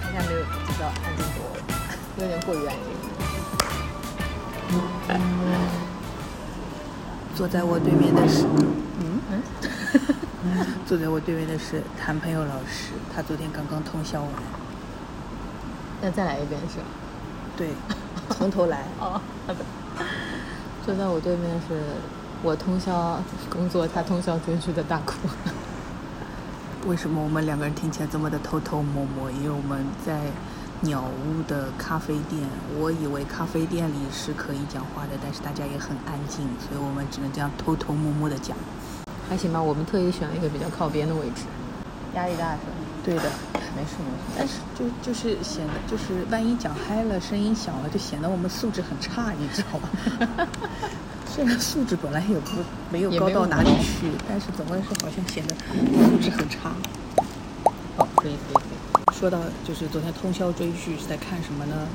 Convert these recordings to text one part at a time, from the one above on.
好像没有知道安静多，有点过于安静。坐在我对面的是，嗯嗯坐在我对面的是谈朋友老师，他昨天刚刚通宵完，那再来一遍是吧？对，从头来。哦，好的。坐在我对面是我通宵工作，他通宵追剧的大哭。为什么我们两个人听起来这么的偷偷摸摸？因为我们在鸟屋的咖啡店，我以为咖啡店里是可以讲话的，但是大家也很安静，所以我们只能这样偷偷摸摸的讲。还行吧，我们特意选了一个比较靠边的位置。压力大是吧？对的，没事没事。但是就就是显得就是万一讲嗨了，声音小了，就显得我们素质很差，你知道吧？虽然素质本来也不没有高到哪里去，但是总归是好像显得素质很差。哦，可以可以可以。说到就是昨天通宵追剧是在看什么呢？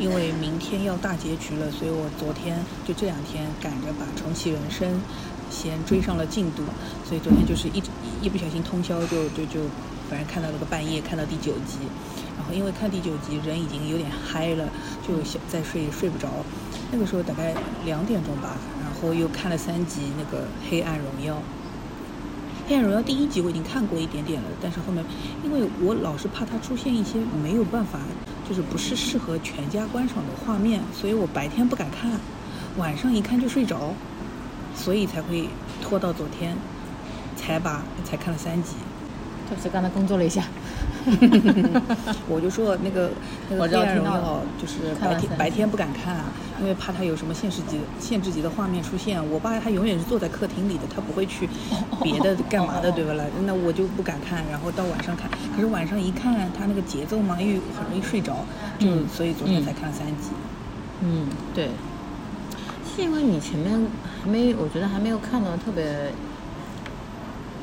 因为明天要大结局了，所以我昨天就这两天赶着把《重启人生》先追上了进度，所以昨天就是一直一不小心通宵就就就，反正看到了个半夜，看到第九集，然后因为看第九集人已经有点嗨了，就想再睡睡不着，那个时候大概两点钟吧，然后又看了三集那个《黑暗荣耀》。《黑暗荣耀》第一集我已经看过一点点了，但是后面因为我老是怕它出现一些没有办法，就是不是适合全家观赏的画面，所以我白天不敢看，晚上一看就睡着，所以才会拖到昨天才把才看了三集。就是刚才工作了一下。我就说那个那个我知《黑暗荣耀道听到了》就是白天白天不敢看啊，因为怕他有什么限制级限制级的画面出现。我爸他永远是坐在客厅里的，他不会去别的干嘛的，对不啦？那我就不敢看，然后到晚上看。可是晚上一看，他那个节奏嘛，又很容易睡着，就、嗯所以昨天嗯才看了三集。嗯，对。是因为你前面还没，我觉得还没有看到特别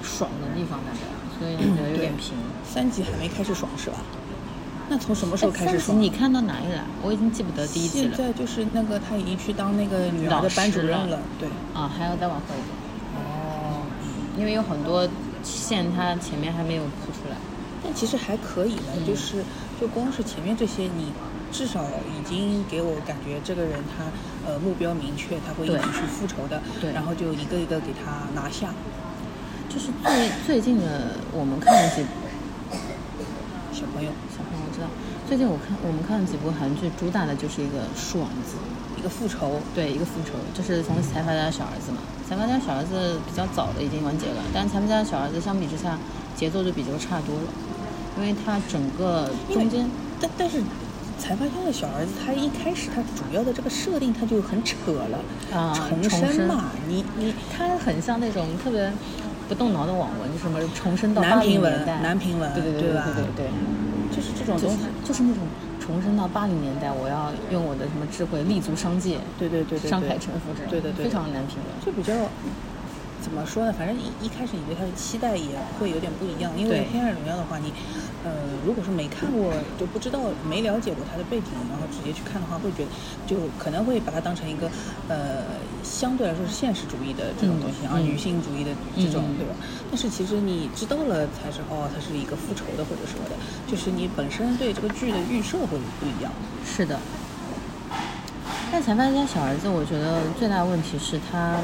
爽的地方，大概，所以你觉得有点对平。三集还没开始爽是吧？那从什么时候哎开始爽？你看到哪里了？我已经记不得第一集了。现在就是那个他已经去当那个女儿的班主任了了，对。啊，还要再往后一点，哦。因为有很多线他前面还没有铺出来。但其实还可以了，嗯就是就光是前面这些，你至少已经给我感觉这个人他呃目标明确，他会一直去复仇的，对然后就一个一个给他拿下。就是最最近的我们看了几小朋友小朋友我知道，最近我看我们看了几部韩剧，主打的就是一个爽字，一个复仇，对，一个复仇，就是从财阀家的小儿子嘛。财阀家小儿子比较早的已经完结了，但是财阀家的小儿子相比之下节奏就比这个差多了，因为他整个中间但但是财阀家的小儿子，他一开始他主要的这个设定他就很扯了，啊重生嘛，你你他很像那种特别不动脑的网文，什么重生到八零年代，南平文对对对对对对对。就是这种就是东西，就是。那种重生到八零年代，我要用我的什么智慧立足商界，对对对商海沉浮这种，对对对。非常难评论。就比较怎么说呢？反正一一开始你对它的期待也会有点不一样，因为对《黑暗荣耀》的话，你呃如果是没看过就不知道没了解过它的背景，然后直接去看的话，会觉得就可能会把它当成一个呃相对来说是现实主义的这种东西，啊，女性主义的这种，对吧？但是其实你知道了才是哦，它是一个复仇的或者什么的，就是你本身对这个剧的预设会不一样。是的，但财阀家小儿子，我觉得最大的问题是他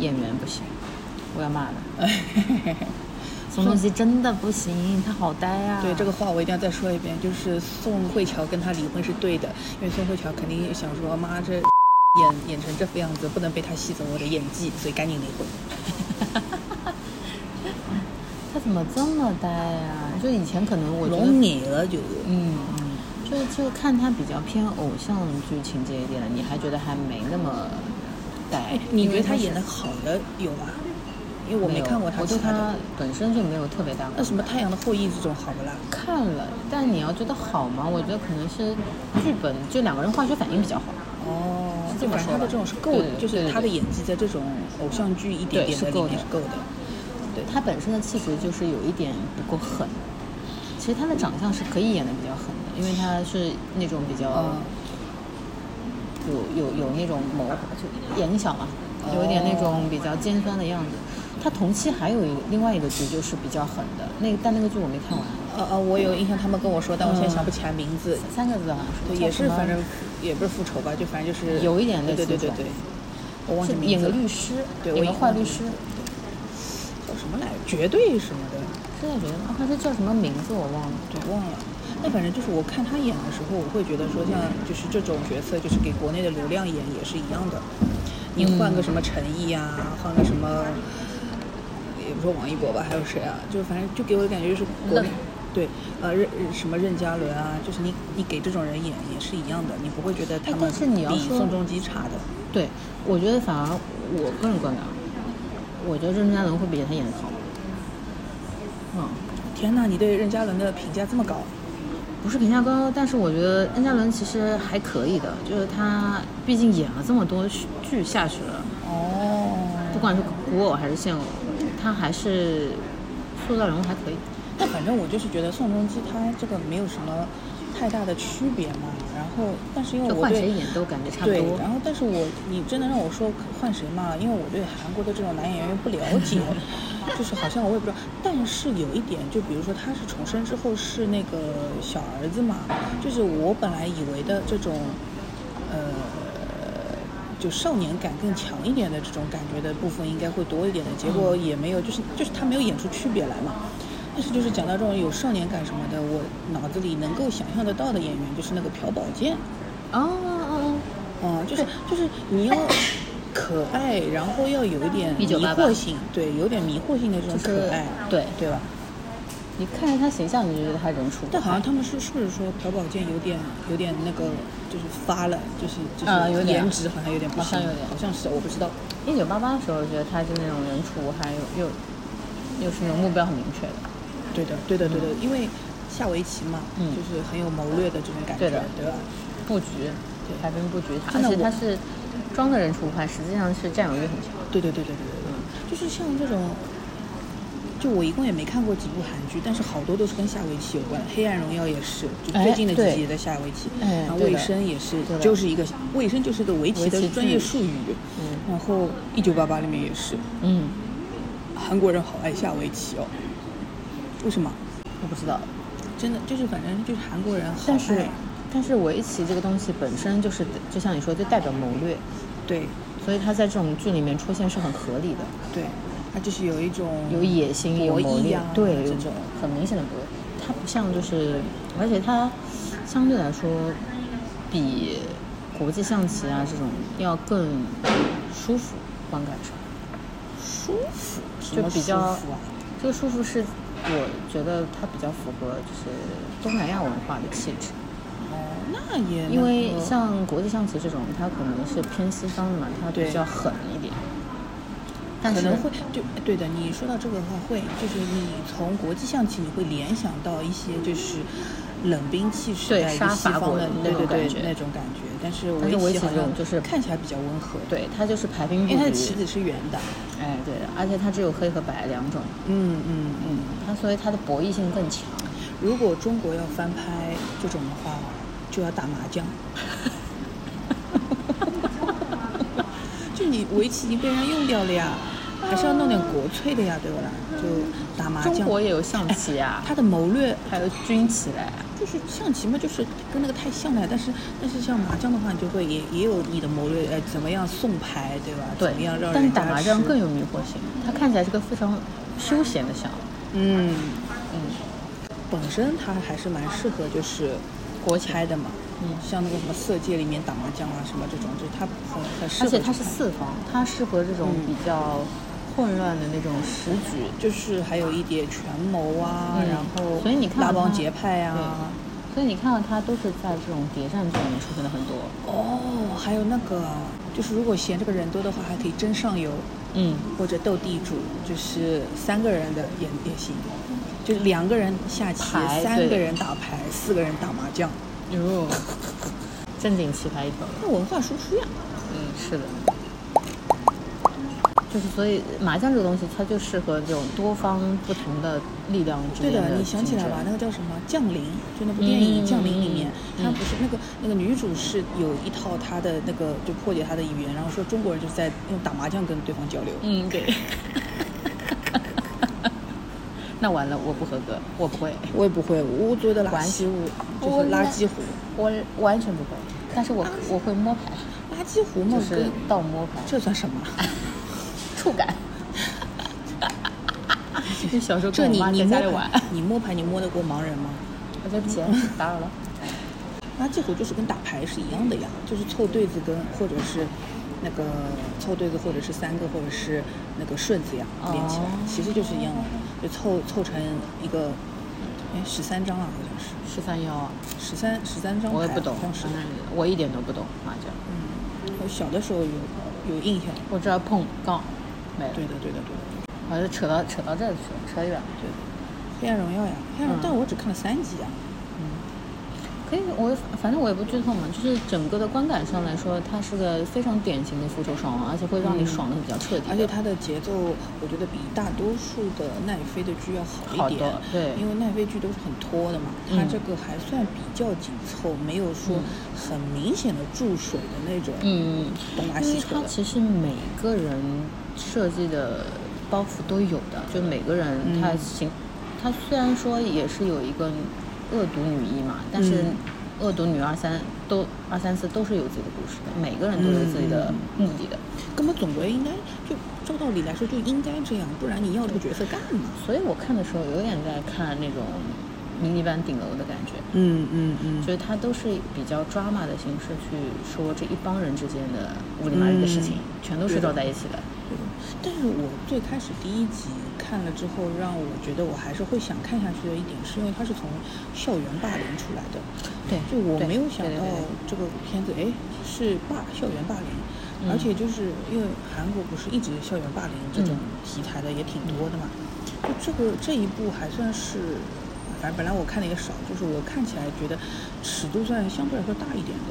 演员不行，我要骂的。宋仲基真的不行，他好呆啊！对这个话我一定要再说一遍，就是宋慧乔跟他离婚是对的，因为宋慧乔肯定想说妈这演演成这副样子，不能被他吸走我的演技，所以赶紧离婚。他怎么这么呆啊？就以前可能我觉得，你了就，嗯嗯，就就看他比较偏偶像剧情节一点的，你还觉得还没那么你觉得他演的好的有吗？因为我没看过他我对他。本身就没有特别大。那什么《太阳的后裔》这种好不啦？看了，但你要觉得好吗？我觉得可能是剧本，就两个人化学反应比较好。哦是这么说他的这种是够的，就是他的演技在这种偶像剧一点点的里对是够的面是够的。对他本身的气质就是有一点不够狠。其实他的长相是可以演的比较狠的，因为他是那种比较嗯有有有那种谋，就眼睛小嘛，有一点那种比较尖酸的样子。他同期还有一个另外一个剧就是比较狠的，那个但那个剧我没看完，呃呃，我有印象，他们跟我说，但我现在嗯想不起来名字。三个字好像是，对，也是反正也不是复仇吧，就反正就是有一点类对对对对对，我忘记名字演个律师，对我演个坏律师，叫什么来着？绝对什么的，现在觉得啊，他是叫什么名字我忘了。对，忘了。那反正就是我看他演的时候，我会觉得说，像就是这种角色，就是给国内的流量演也是一样的。你换个什么陈毅啊，换个什么，也不说王一博吧，还有谁啊？就反正就给我的感觉就是国内，对，呃，任什么任嘉伦啊，就是你你给这种人演也是一样的，你不会觉得他们比宋仲基差的。对，我觉得反而我个人观感，啊，我觉得任嘉伦会比他演的好。嗯，天呐，你对任嘉伦的评价这么高？不是评价高，但是我觉得任嘉伦其实还可以的，就是他毕竟演了这么多剧下去了，哦，不管是古偶还是现偶，他还是塑造人物还可以。但反正我就是觉得宋仲基他这个没有什么太大的区别嘛。然后，但是因为我对换谁演都感觉差不对，多。然后但是我你真的让我说换谁嘛？因为我对韩国的这种男演员不了解，就是好像我也不知道。但是有一点，就比如说他是重生之后是那个小儿子嘛，就是我本来以为的这种，呃。就少年感更强一点的这种感觉的部分应该会多一点的，结果也没有，就是就是他没有演出区别来嘛。但是就是讲到这种有少年感什么的，我脑子里能够想象得到的演员就是那个朴宝剑，哦哦嗯，就是就是你要 可爱，然后要有一点迷惑性，对，有点迷惑性的这种可爱，对，对吧？你看着他形象，你就觉得他人畜。但好像他们是是不是说朴宝剑有点有点那个就是发了，就是就是啊有点颜值好像有点不行，好像有点好像是我不知道。一九八八的时候，觉得他是那种人畜无害，又又又是那种目标很明确的。对的，对的，对的，因为下围棋嘛，嗯就是很有谋略的这种感觉，对的对吧？布局，对排兵布局，而且他是装的人畜无害，实际上是占有欲很强。对对对对对对对，就是像这种，就我一共也没看过几部韩剧，但是好多都是跟下围棋有关，《黑暗荣耀》也是，就最近的几集也在下围棋，然后卫生也是就是一个卫生就是个围棋的专业术语，嗯。然后《一九八八》里面也是，嗯，韩国人好爱下围棋哦，为什么？我不知道，真的就是反正就是韩国人好但是爱，但是围棋这个东西本身就是，就像你说，就代表谋略，对。所以他在这种剧里面出现是很合理的，对，它就是有一种有野心，有谋略啊，对，这种。很明显的博弈。它不像就是，而且它相对来说比国际象棋啊这种要更舒服，观感上。舒服，就比较啊。这个舒服是我觉得它比较符合就是东南亚文化的气质，哦，那也因为像国际象棋这种，它可能是偏西方的嘛，它比较狠一点。但可能会就对的，你说到这个的话会，就是你从国际象棋你会联想到一些就是冷兵器时代杀伐方的国那对对对种感觉那种感觉，但是但是围棋围棋好像这种就是看起来比较温和，，对，它就是排兵布因为它的棋。子是圆的，哎，对的，而且它只有黑和白两种，嗯嗯嗯。它所以它的博弈性更强。如果中国要翻拍这种的话，就要打麻将。就你围棋已经被人家用掉了呀，还是要弄点国粹的呀，对不啦？就打麻将。中国也有象棋啊，它的谋略还有军棋嘞。就是象棋嘛，就是跟那个太像了。但是但是像麻将的话，你就会也也有你的谋略，呃，怎么样送牌，对吧？对怎么样让人但是打麻将更有迷惑性，它看起来是个非常休闲的项目。嗯，嗯，本身它还是蛮适合就是国棋拍的嘛。嗯像那个什么色戒里面打麻将啊什么这种，就是它很很适合。而且它是四方，它适合这种嗯比较混乱的那种时局。就是还有一点权谋啊，嗯然后所以你看拉帮它结派啊。所以你看到它都是在这种谍战剧里面出现的很多。哦，还有那个，就是如果嫌这个人多的话，还可以争上游嗯，或者斗地主，就是三个人的也也行，就两个人下棋，三个人打牌，四个人打麻将，哟，正经棋牌一条。那文化输出呀。嗯，是的。就是所以麻将这个东西，它就适合这种多方不同的力量之对的，你想起来吧？那个叫什么《降临》，就那部电影嗯《降临》里面，嗯她不是那个那个女主是有一套她的那个就破解她的语言，然后说中国人就是在用打麻将跟对方交流。嗯，对。那完了，我不合格，我不会，我也不会，我做的垃圾壶就是垃圾壶，我完全不会，但是我我会摸牌，垃圾壶嘛就是倒摸牌，这算什么？触感。就小时候这跟我妈在家里玩牌，，你摸牌你摸得过盲人吗？啊对不起，打扰了。垃圾壶就是跟打牌是一样的呀，就是凑对子跟或者是那个凑对子，或者是三个，或者是那个顺子呀连起来，哦其实就是一样的，就凑凑成一个，哎十三张啊，好像是十三幺啊，十三十三张牌，我也不懂好像，是我一点都不懂麻将，嗯，我小的时候有有印象。我知道碰杠，没了。对的，对的，对的，好像扯到扯到这儿去了，扯远了。对的。黑暗荣耀呀，黑暗，荣耀但我只看了三集啊。可以，我反正我也不剧透嘛，就是整个的观感上来说，它是个非常典型的复仇爽文，而且会让你爽的比较彻底的。而且它的节奏，我觉得比大多数的奈飞的剧要好好一点的。对因为奈飞剧都是很拖的嘛，嗯它这个还算比较紧凑，没有说很明显的注水的那种。嗯，东拉因为它西扯它。其实每个人设计的包袱都有的，就每个人嗯他行，他虽然说也是有一个恶毒女一嘛，但是嗯恶毒女二三都二三四都是有自己的故事的，每个人都有自己的嗯目的的。根本总归应该就照道理来说就应该这样，不然你要这个角色干嘛？所以我看的时候有点在看那种迷你版顶楼的感觉。嗯嗯嗯就是它都是比较 drama 的形式去说这一帮人之间的乌里麻里的事情，嗯全都是绕在一起的。对的但是我最开始第一集看了之后，让我觉得我还是会想看下去的一点，是因为它是从校园霸凌出来的。对就我没有想到这个片子，哎，是霸校园霸凌，嗯而且就是因为韩国不是一直校园霸凌这种嗯题材的也挺多的嘛，就这个这一部还算是，反正本来我看的也少，就是我看起来觉得尺度算相对来说大一点的。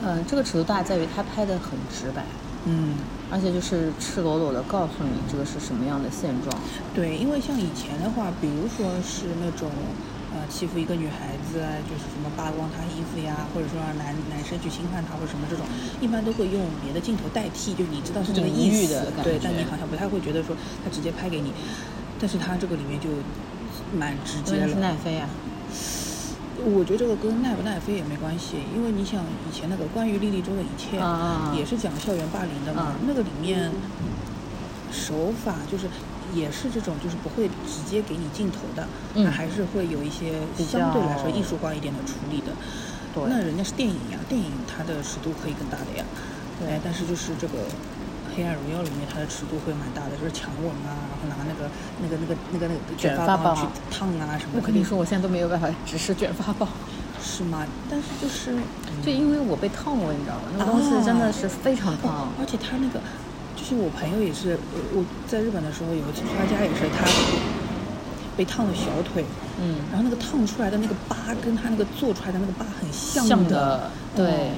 嗯、这个尺度大在于它拍的很直白，嗯，而且就是赤裸裸的告诉你这个是什么样的现状。对，因为像以前的话，比如说是那种，呃，欺负一个女孩子啊，就是什么扒光她衣服呀，或者说让男男生去侵犯她或者什么这种，一般都会用别的镜头代替，就你知道是这个意思对，的感觉但你好像不太会觉得说他直接拍给你，但是他这个里面就蛮直接因为是了。奈飞啊，我觉得这个跟奈不奈飞也没关系，因为你想以前那个关于莉莉周的一切，也是讲校园霸凌的嘛，啊那个里面手法就是也是这种，就是不会直接给你镜头的，嗯它还是会有一些相对来说艺术化一点的处理的。对那人家是电影呀，电影它的尺度可以更大的呀，对哎，但是就是这个。黑暗荣耀里面，它的尺度会蛮大的，就是强吻啊，拿那个、那个、那个、那个、那个卷发棒去烫啊什么的。我跟你说，我现在都没有办法直视卷发棒，是吗？但是就是就因为我被烫过，你知道吗？那个东西真的是非常烫。而且他那个，就是我朋友也是，我我在日本的时候有一次去他家也是，他被烫了小腿，嗯，然后那个烫出来的那个疤跟他那个做出来的那个疤很像像的的，对。哦，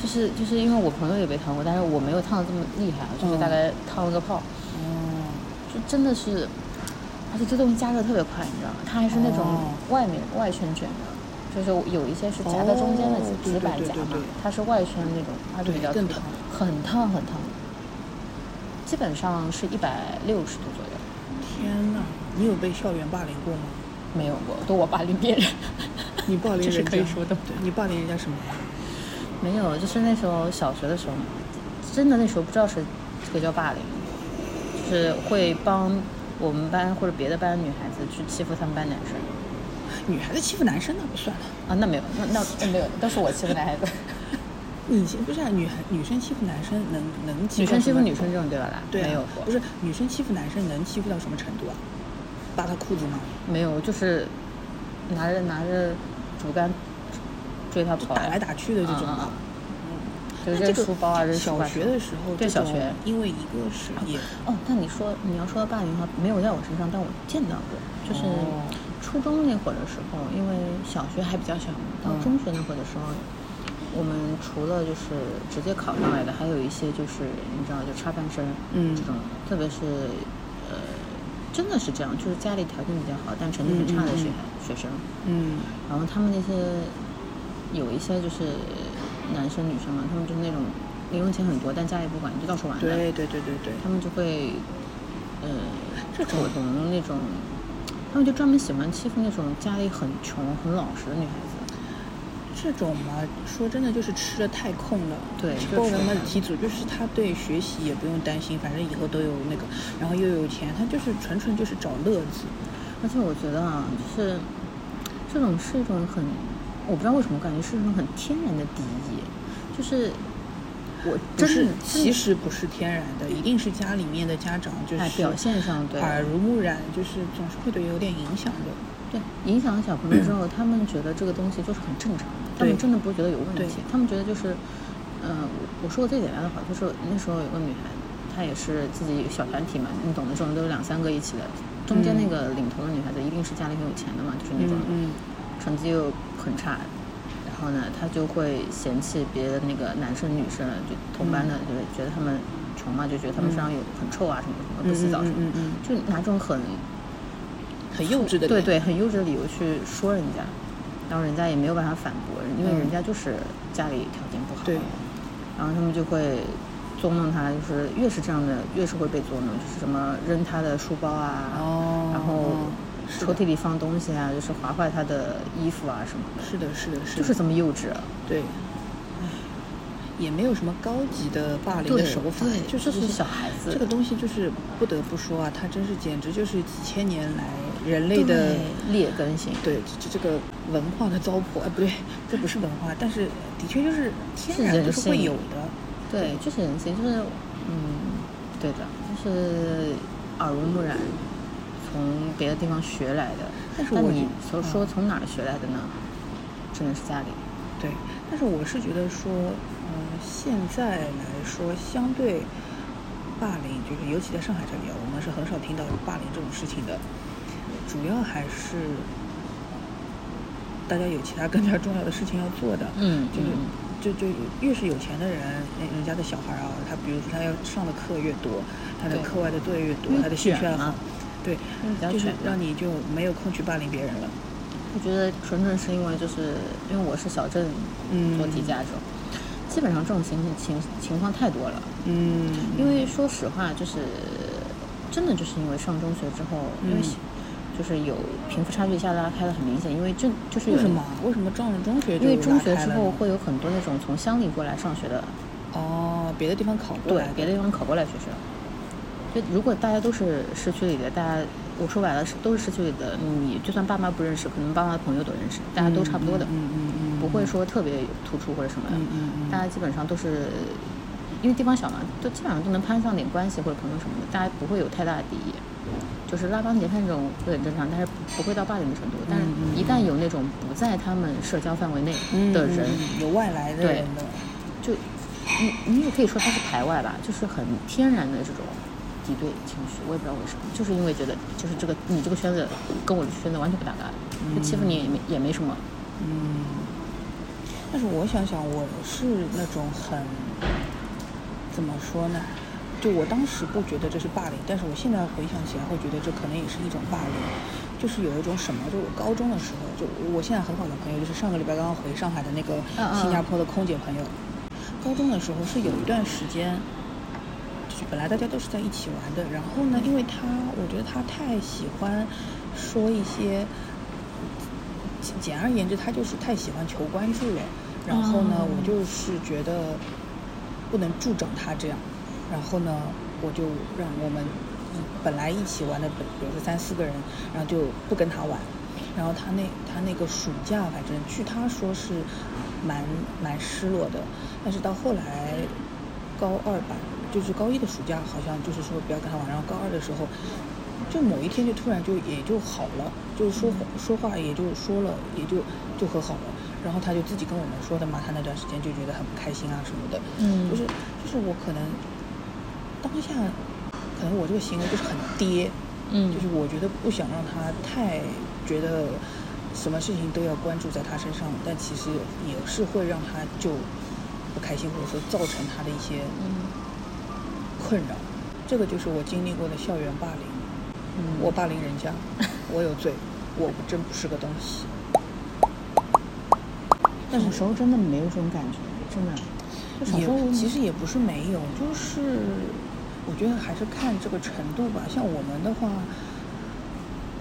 就是就是因为我朋友也被烫过，但是我没有烫的这么厉害，就是嗯大概烫了个泡，哦，就真的是，而且这东西加热特别快，你知道吗？它还是那种哦外面外圈卷的，就是有一些是夹在中间的纸板夹嘛它是外圈那种，它是比较烫很烫很烫，基本上是一百六十度左右。天哪！你有被校园霸凌过吗？没有过，都我霸凌别人。你霸凌 这是人可以说的对你霸凌人家什么？没有，就是那时候小学的时候，真的那时候不知道是这个叫霸凌，就是会帮我们班或者别的班女孩子去欺负他们班男生女孩子欺负男生那不算了，啊，那没有，那那那没有，都是我欺负男孩子，你不是啊？女孩女生欺负男生能能欺女负女生欺负女生这种对吧啦？对啊、没有过，不是女生欺负男生能欺负到什么程度啊？扒他裤子吗？没有，就是拿着拿着竹竿追他跑，打来打去的这种啊。就扔那这个书包啊，扔书包小学的时候，这种对小学因为一个是也哦，但你说你要说到霸凌的话，没有在我身上，但我见到过，就是初中那会儿的时候，因为小学还比较小嘛，到嗯中学那会儿的时候，我们除了就是直接考上来的，还有一些就是你知道就插班生，嗯这种，特别是呃，真的是这样，就是家里条件比较好，但成绩很差的学学生，嗯。然后他们那些有一些就是男生女生嘛，他们就是那种零用钱很多，但家里不管，就到处玩的，对对对对对，他们就会呃这种那种，他们就专门喜欢欺负那种家里很穷很老实的女孩子。这种嘛，说真的就是吃的太空了。对就吃得题组就是他对学习也不用担心，反正以后都有那个，然后又有钱，他就是纯纯就是找乐子。而且我觉得啊，就是这种是一种很，我不知道为什么，我感觉是一种很天然的敌意，就是我真的，其实不是天然的，一定是家里面的家长就是哎表现上对耳濡目染，就是总是会对有点影响的。对影响了小朋友之后，他们觉得这个东西就是很正常的，他们真的不会觉得有问题，他们觉得就是，呃，我说个最简单的话，就是那时候有个女孩，她也是自己小团体嘛，你懂的，这种都是两三个一起的，中间那个领头的女孩子一定是家里很有钱的嘛，就是那种嗯成绩又很差，然后呢，他就会嫌弃别的那个男生女生，就同班的，就是觉得他们穷嘛，就觉得他们身上有很臭啊什么什么，不洗澡什么，就拿这种很很幼稚的对对，很幼稚的理由去说人家，然后人家也没有办法反驳，因为嗯。人家就是家里条件不好，对。然后他们就会捉弄他，就是越是这样的，越是会被捉弄，就是什么扔他的书包啊，哦然后抽屉里放东西啊，就是划坏他的衣服啊什么的，是的，是的，是的，就是这么幼稚、啊。对。也没有什么高级的霸凌的手法，对就就是小孩子这个东西就是不得不说啊，它真是简直就是几千年来人类的劣根性，对这这个文化的糟粕，哎，不对，这不是文化，但是的确就是天然人就是会有的。对，就是人性，就是嗯，对的，就是耳濡目染，从别的地方学来的。但是我你觉说从哪儿学来的呢？只能是家里。对，但是我是觉得说，嗯，现在来说，相对霸凌，就是尤其在上海这里啊，我们是很少听到有霸凌这种事情的，主要还是大家有其他更加重要的事情要做的。嗯就是嗯就就越是有钱的人，人人家的小孩啊，他比如说他要上的课越多，他的课外的作业越多他的兴趣爱好对然后，就是让你就没有空去霸凌别人了。我觉得纯纯是因为就是因为我是小镇嗯做题家这种，基本上这种情情情况太多了。嗯，因为说实话，就是真的就是因为上中学之后，因为嗯就是有贫富差距一下拉开的很明显，因为这就是有为什么？为什么上了中学就因为中学之后会有很多那种从乡里过来上学的，哦，别的地方考过来，对别的地方考过来学校。就如果大家都是市区里的，大家我说白了是都是市区里的，你就算爸妈不认识，可能爸妈的朋友都认识，大家都差不多的，嗯嗯嗯嗯，不会说特别突出或者什么的。嗯嗯嗯大家基本上都是因为地方小嘛，都基本上都能攀上点关系或者朋友什么的，大家不会有太大的敌意。就是拉帮结派这种会很正常，但是不会到霸凌的程度。但是一旦有那种不在他们社交范围内嗯的人，有外来的对人的，就你你也可以说他是排外吧，就是很天然的这种敌对情绪。我也不知道为什么，就是因为觉得就是这个你这个圈子跟我的圈子完全不搭嘎，就欺负你也没也没什么。嗯。但是我想想，我是那种很怎么说呢？就我当时不觉得这是霸凌，但是我现在回想起来，会觉得这可能也是一种霸凌。就是有一种什么，就我高中的时候，就我现在很好的朋友，就是上个礼拜刚刚回上海的那个新加坡的空姐朋友。高中的时候是有一段时间，就是本来大家都是在一起玩的，然后呢，因为他我觉得他太喜欢说一些，简简而言之，他就是太喜欢求关注了。然后呢，哦我就是觉得不能助长他这样，然后呢，我就让我们一本来一起玩的，本比如说三四个人，然后就不跟他玩。然后他那他那个暑假，反正据他说是蛮蛮失落的，但是到后来高二吧，就是高一的暑假，好像就是说不要跟他玩，然后高二的时候，就某一天就突然就也就好了，就是说说话也就说了，也就就和好了。然后他就自己跟我们说的嘛，他那段时间就觉得很不开心啊什么的，嗯。就是就是我可能当下可能我这个行为就是很爹，嗯。就是我觉得不想让他太觉得什么事情都要关注在他身上，但其实也是会让他就不开心，或者说造成他的一些嗯困扰。这个就是我经历过的校园霸凌。嗯，我霸凌人家，我有罪，我真不是个东西。但是小时候真的没有这种感觉，真的。就小时候也其实也不是没有，就是我觉得还是看这个程度吧。像我们的话，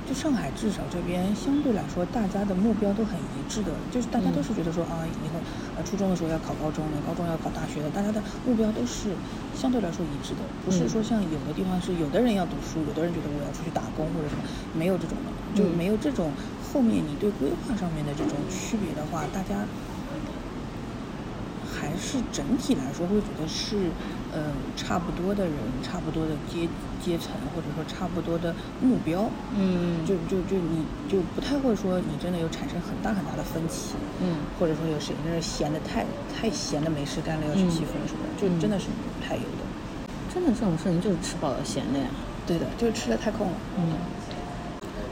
就上海至少这边相对来说，大家的目标都很一致的，就是大家都是觉得说啊，以后呃初中的时候要考高中的，高中要考大学的，大家的目标都是相对来说一致的，不是说像有的地方是有的人要读书，有的人觉得我要出去打工或者什么，没有这种的，就嗯没有这种后面你对规划上面的这种区别的话，大家。还是整体来说会觉得是，呃，差不多的人，差不多的阶阶层，或者说差不多的目标，嗯就就就你就不太会说你真的有产生很大很大的分歧，嗯或者说有谁那是闲的太太闲的没事干了要去嗯欺负你什么的，就真的是不太有的。真的这种事情就是吃饱了闲的呀。对的，就是吃的太空了。嗯。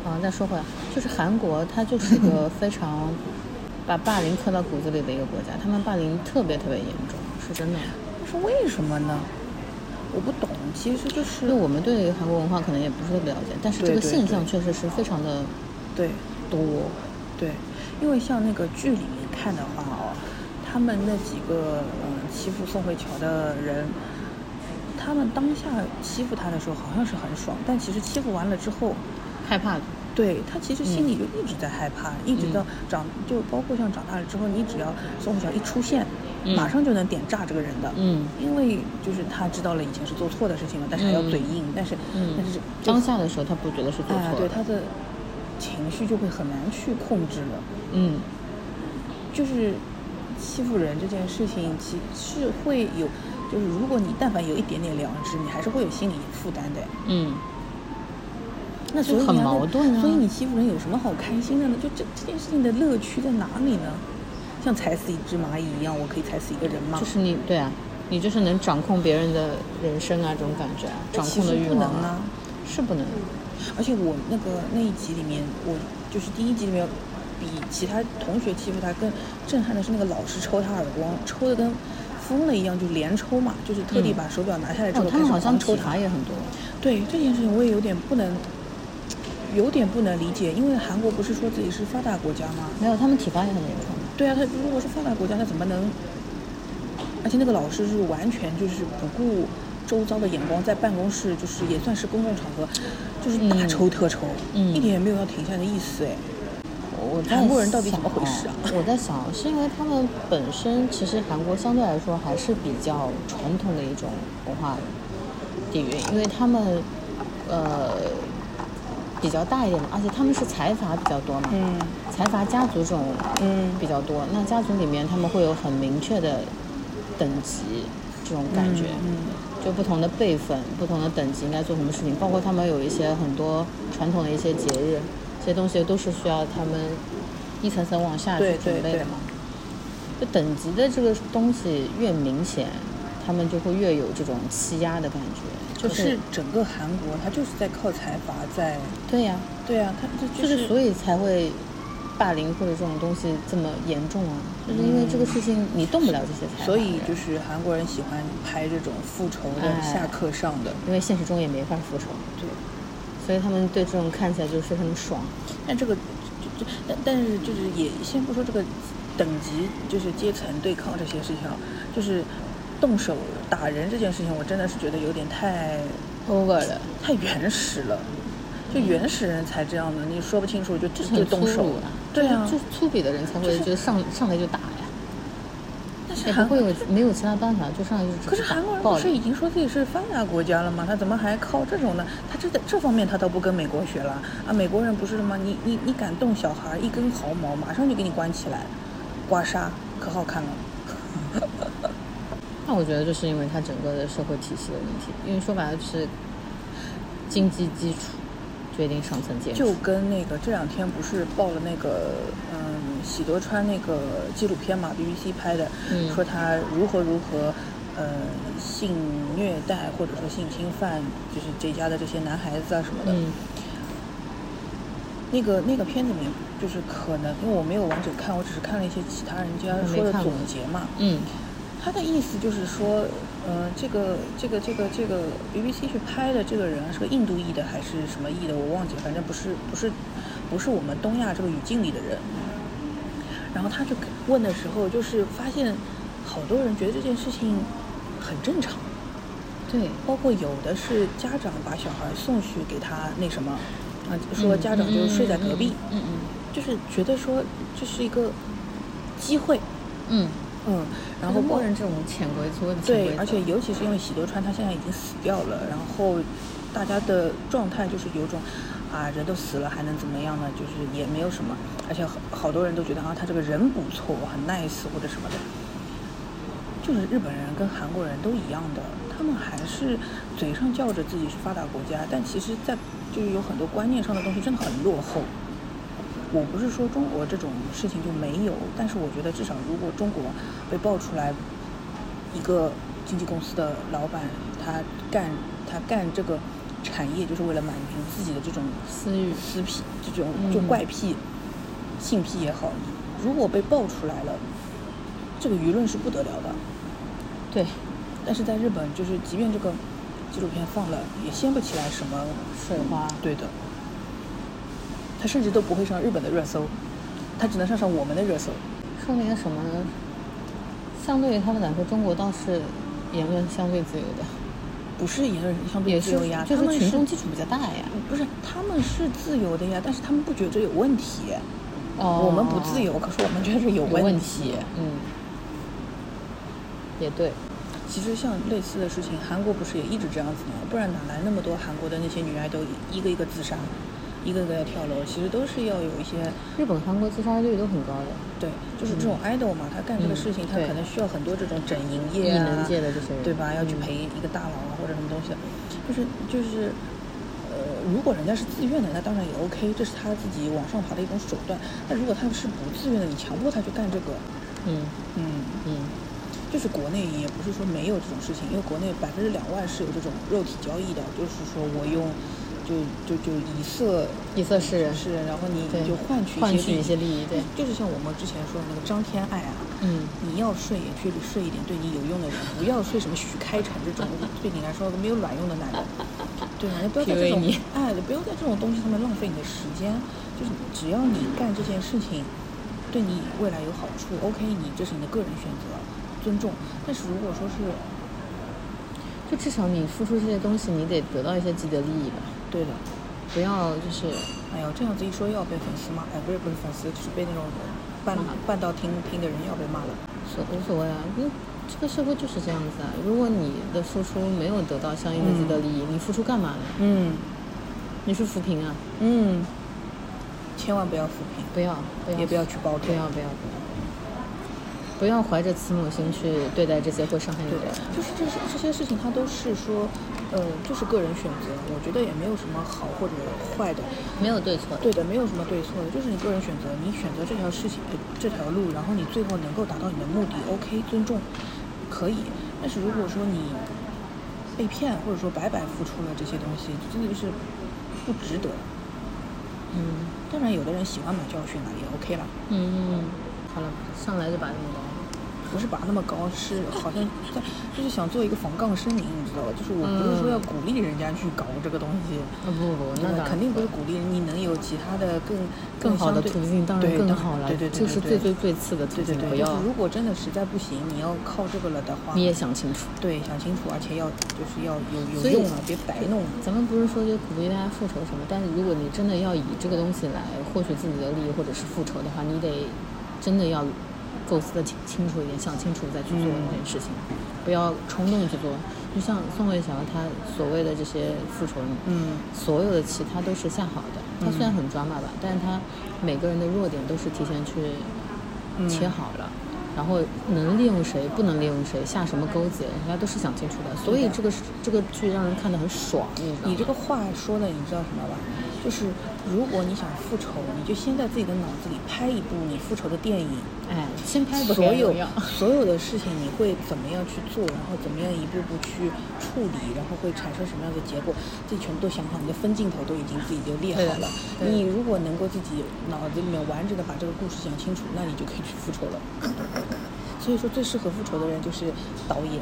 啊，再说回来，就是韩国，它就是一个 非常把霸凌刻到骨子里的一个国家，他们霸凌特别特别严重，是真的。但是为什么呢？我不懂，其实就是因为我们对韩国文化可能也不是特别了解，但是这个现象确实是非常的对多。对，因为像那个剧里面看的话哦，他们那几个嗯欺负宋慧乔的人，他们当下欺负他的时候好像是很爽，但其实欺负完了之后，害怕的，对他其实心里就一直在害怕，一直到长就包括像长大了之后，你只要宋慧乔一出现，嗯。马上就能点炸这个人的，嗯。因为就是他知道了以前是做错的事情了，但是还要嘴硬，但是、嗯但是当下的时候他不觉得是做哎错的，对他的情绪就会很难去控制了。嗯。就是欺负人这件事情，其是会有，就是如果你但凡有一点点良知，你还是会有心理负担的。嗯那所以很矛盾啊所以你欺负人有什么好开心的呢？就这这件事情的乐趣在哪里呢？像踩死一只蚂蚁一样，我可以踩死一个人吗？就是你对啊，你就是能掌控别人的人生啊，这种感觉啊，掌控的欲望不能啊。是不能。而且我那个那一集里面，我就是第一集里面，比其他同学欺负他更震撼的是那个老师抽他耳光，抽的跟疯了一样，就连抽嘛，就是特地嗯把手表拿下来之后哦，他好像抽他。也很多。对这件事情，我也有点不能，有点不能理解，因为韩国不是说自己是发达国家吗？没有，他们体罚也很严重。对啊，他如果是发达国家，他怎么能？而且那个老师是完全就是不顾周遭的眼光，在办公室就是也算是公共场合，就是大嗯抽特抽，嗯一点也没有要停下的意思哎。我韩国人到底怎么回事啊我在想，是因为他们本身其实韩国相对来说还是比较传统的一种文化底蕴，因为他们呃比较大一点的，而且他们是财阀比较多嘛，嗯财阀家族这种嗯比较多。那家族里面他们会有很明确的等级这种感觉，嗯就不同的辈分、不同的等级应该做什么事情，包括他们有一些很多传统的一些节日，这些东西都是需要他们一层层往下去准备的嘛。就等级的这个东西越明显，他们就会越有这种欺压的感觉。就可是整个韩国，他就是在靠财阀在，对呀、对啊，它这就就是是所以才会霸凌或者这种东西这么严重啊，就是因为这个事情你动不了这些财阀的所，以就是韩国人喜欢拍这种复仇的、哎下课上的，因为现实中也没法复仇，对。所以他们对这种看起来就非常的爽。但这个，就就但但是就是也先不说这个等级，就是阶层对抗这些事情啊，就是动手打人这件事情，我真的是觉得有点太 over 了，太原始了。就原始人才这样的，你说不清楚就就就就是很动手对啊，就是粗鄙的人才会就是就上上来就打呀，但是韩也不会有没有其他办法，就上来就可是韩国人。不是已经说自己是发达国家了吗？他怎么还靠这种呢？他这这方面他倒不跟美国学了啊！美国人不是的吗？你你你敢动小孩一根毫毛，马上就给你关起来，刮痧可好看了。那我觉得就是因为它整个的社会体系的问题，因为说白了就是经济基础决定上层建筑。就跟那个这两天不是报了那个嗯喜多川那个纪录片嘛，BBC 拍的，嗯说他如何如何呃性虐待或者说性侵犯，就是这家的这些男孩子啊什么的。嗯那个那个片子里面，就是可能因为我没有完整看，我只是看了一些其他人家说的总结嘛。嗯他的意思就是说，呃，这个这个这个这个 BBC 去拍的这个人是个印度裔的还是什么裔的，我忘记了，反正不是不是不是我们东亚这个语境里的人。然后他就问的时候，就是发现好多人觉得这件事情很正常，对，包括有的是家长把小孩送去给他那什么，啊，说嗯家长就睡在隔壁，嗯嗯。就是觉得说这是一个机会，嗯，嗯，然然后默认这种潜规则的潜规对，而且尤其是因为喜多川他现在已经死掉了，然后大家的状态就是有种啊人都死了还能怎么样呢？就是也没有什么，而且好好多人都觉得啊他这个人不错，很 nice 或者什么的。就是日本人跟韩国人都一样的，他们还是嘴上叫着自己是发达国家，但其实在就是有很多观念上的东西真的很落后。我不是说中国这种事情就没有，但是我觉得至少如果中国被爆出来一个经纪公司的老板，他干他干这个产业就是为了满足自己的这种私欲私癖，这种就嗯怪癖、性癖也好，如果被爆出来了，这个舆论是不得了的。对但是在日本，就是即便这个纪录片放了，也掀不起来什么水花，对的，他甚至都不会上日本的热搜，他只能上上我们的热搜。说明什么呢？相对于他们来说，中国倒是言论相对自由的，不是言论相对自由呀，就是他们群众基础比较大呀。不是他们是自由的呀，但是他们不觉得这有问题。哦我们不自由，可是我们觉得这有有问题。嗯，也对，其实像类似的事情，韩国不是也一直这样子吗？不然哪来那么多韩国的那些女爱豆一个一个自杀，一个个要跳楼？其实都是要有一些日本、韩国自杀率都很高的，对，就是这种 idol 嘛，他干这个嗯事情，他可能需要很多这种整营业啊，能界的这些人，对吧？要去嗯陪一个大佬啊或者什么东西的，就是就是，呃，如果人家是自愿的，那当然也 OK，这是他自己往上爬的一种手段。那如果他是不自愿的，你强迫他去干这个，嗯嗯，嗯，就是国内也不是说没有这种事情，因为国内百分之两万是有这种肉体交易的，就是说我用就就就以色以色示人，是，然后你对就换取换取一些利益，对，就是像我们之前说的那个张天爱啊，嗯，你要睡也去睡一点对你有用的人，不要睡什么许开成这种对你来说没有卵用的男人，对吧？你不要在这种你哎，不要在这种东西上面浪费你的时间。就是只要你干这件事情对你未来有好处，OK，你这是你的个人选择，尊重。但是如果说是就至少你付出这些东西，你得得到一些既得利益吧，对的，不要就是哎呦，这样子一说又要被粉丝骂，哎，不是不是粉丝，就是被那种半半道听听的人要被骂了。所无所谓啊，因为这个社会就是这样子啊。如果你的付出没有得到相应的既得利益，你付出干嘛呢？嗯你是扶贫啊？嗯，千万不要扶贫，不要，不要，也不要去包装。不要，不要，不要，不要怀着慈母心去对待这些会伤害你的人。，就是这些这些事情，它都是说，呃，就是个人选择，我觉得也没有什么好或者坏的。没有对错。对的，没有什么对错的，就是你个人选择，你选择这条事情，呃，这条路，然后你最后能够达到你的目的，OK，尊重，可以。但是如果说你被骗，或者说白白付出了这些东西，真的就是不值得。嗯当然，有的人喜欢买教训了，也 OK 了，嗯，好了，上来就把这么高。不是拔那么高，是 好像在就是想做一个防杠声明，你知道吧？就是我不是说要鼓励人家去搞这个东西。啊不不不，那肯定不是鼓励你能有其他的更更好的途径，当然更好了。对对对，这是最最最次的途径，对对对，不要是如果真的实在不行，你要靠这个了的话，你也想清楚。对想清楚，而且要就是要有有用啊，别白弄。咱们不是说就鼓励大家复仇什么，但是如果你真的要以这个东西来获取自己的利益或者是复仇的话，你得真的要构思的清清楚一点，想清楚再去做嗯这件事情，不要冲动去做。就像宋慧乔她所谓的这些复仇，嗯所有的棋她都是下好的。她虽然嗯很抓马吧，但是她每个人的弱点都是提前去嗯切好了。然后能利用谁，不能利用谁，下什么钩子，人家都是想清楚的。所以这个是这个剧让人看得很爽，你知道吗？你这个话说的，你知道什么吧？就是如果你想复仇，你就先在自己的脑子里拍一部你复仇的电影，哎，先拍所有所有的事情你会怎么样去做，然后怎么样一步步去处理，然后会产生什么样的结果，这全部都想好，你的分镜头都已经自己就列好了。你如果能够自己脑子里面完整的把这个故事讲清楚，那你就可以去复仇了。所以说，最适合复仇的人就是导演。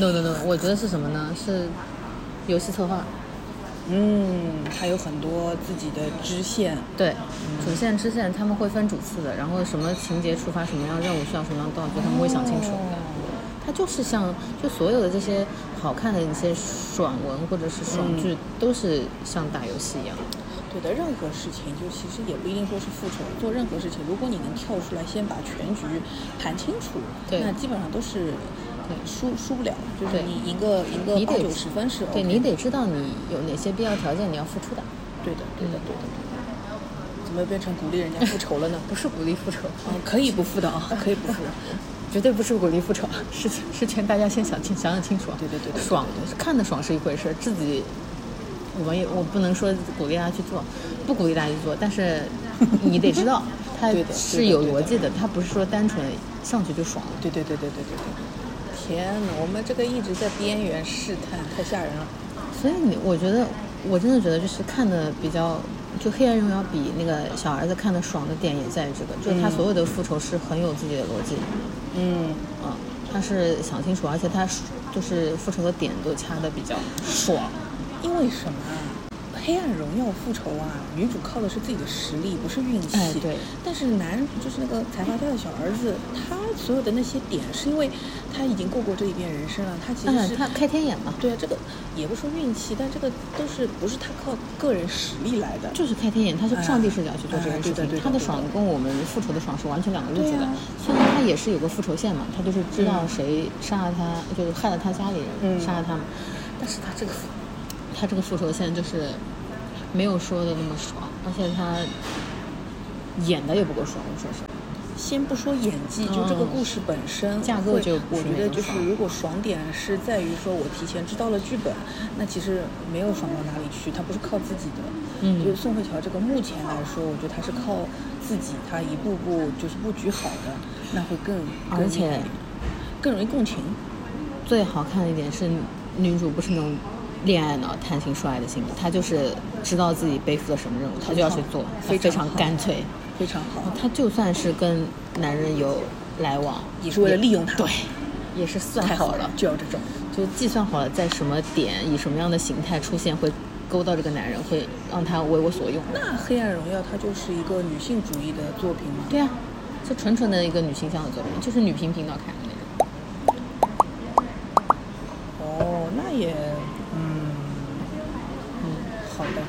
No no no，我觉得是什么呢？是游戏策划。嗯，还有很多自己的支线。对，主线支线他们会分主次的，然后什么情节触发什么样任务需要什么样道具，他们会想清楚。它就是像就所有的这些好看的一些爽文或者是爽剧，都是像打游戏一样。对的，任何事情就其实也不一定说是复仇，做任何事情，如果你能跳出来先把全局谈清楚，对那基本上都是对输输不了，就是你赢个赢个八九十分是 OK 对你得知道你有哪些必要条件你要付出的，对的对的对的。怎么变成鼓励人家复仇了呢？不是鼓励复仇，嗯，可以不复的啊，可以不复。绝对不是鼓励复仇，是是劝大家先想清想想清楚。对对对对对爽看的爽是一回事，自己我们也我不能说鼓励大家去做，不鼓励大家去做，但是 你得知道它对的对的是有逻辑的，它不是说单纯上去就爽了。对对对对对对对。天呐，我们这个一直在边缘试探，太吓人了。所以你，我觉得，我真的觉得，就是看的比较，就《黑暗荣耀》比那个小儿子看的爽的点也在于这个，就是他所有的复仇是很有自己的逻辑，嗯，啊、他是想清楚，而且他就是复仇的点都掐的比较爽。因为什么啊？黑暗荣耀复仇啊，女主靠的是自己的实力，不是运气。哎对。但是男就是那个财阀家的小儿子，他所有的那些点，是因为他已经过过这一遍人生了，他其实是、，嗯他开天眼嘛，对啊，这个也不说运气，但这个都是不是他靠个人实力来的。就是开天眼，他是上帝视角去做这件事情，哎对对他的爽跟我们复仇的爽是完全两个路子的。啊。虽然他也是有个复仇线嘛，他就是知道谁杀了他，就是害了他家里人，嗯。杀了他嘛，但是他这个他这个复仇线就是没有说的那么爽，而且他演的也不够爽，我说实话。先不说演技，就这个故事本身嗯架构就我觉得就是如果爽点是在于说我提前知道了剧本，那其实没有爽到哪里去，他不是靠自己的。嗯就是宋慧乔这个目前来说，我觉得他是靠自己，他一步步就是布局好的，那会更更而且更容易共情。最好看的一点是，女主不是那种恋爱脑、谈情、说爱的性格，她就是知道自己背负了什么任务，她就要去做，非常干脆。非常好，她就算是跟男人有来往，也是为了利用他。对，也是算太好好了，就要这种。就计算好了在什么点以什么样的形态出现，会勾到这个男人，会让他为我所用。那《黑暗荣耀》它就是一个女性主义的作品吗？对啊，就纯纯的一个女性向的作品，就是女频频道看的那种。哦，那也，好的。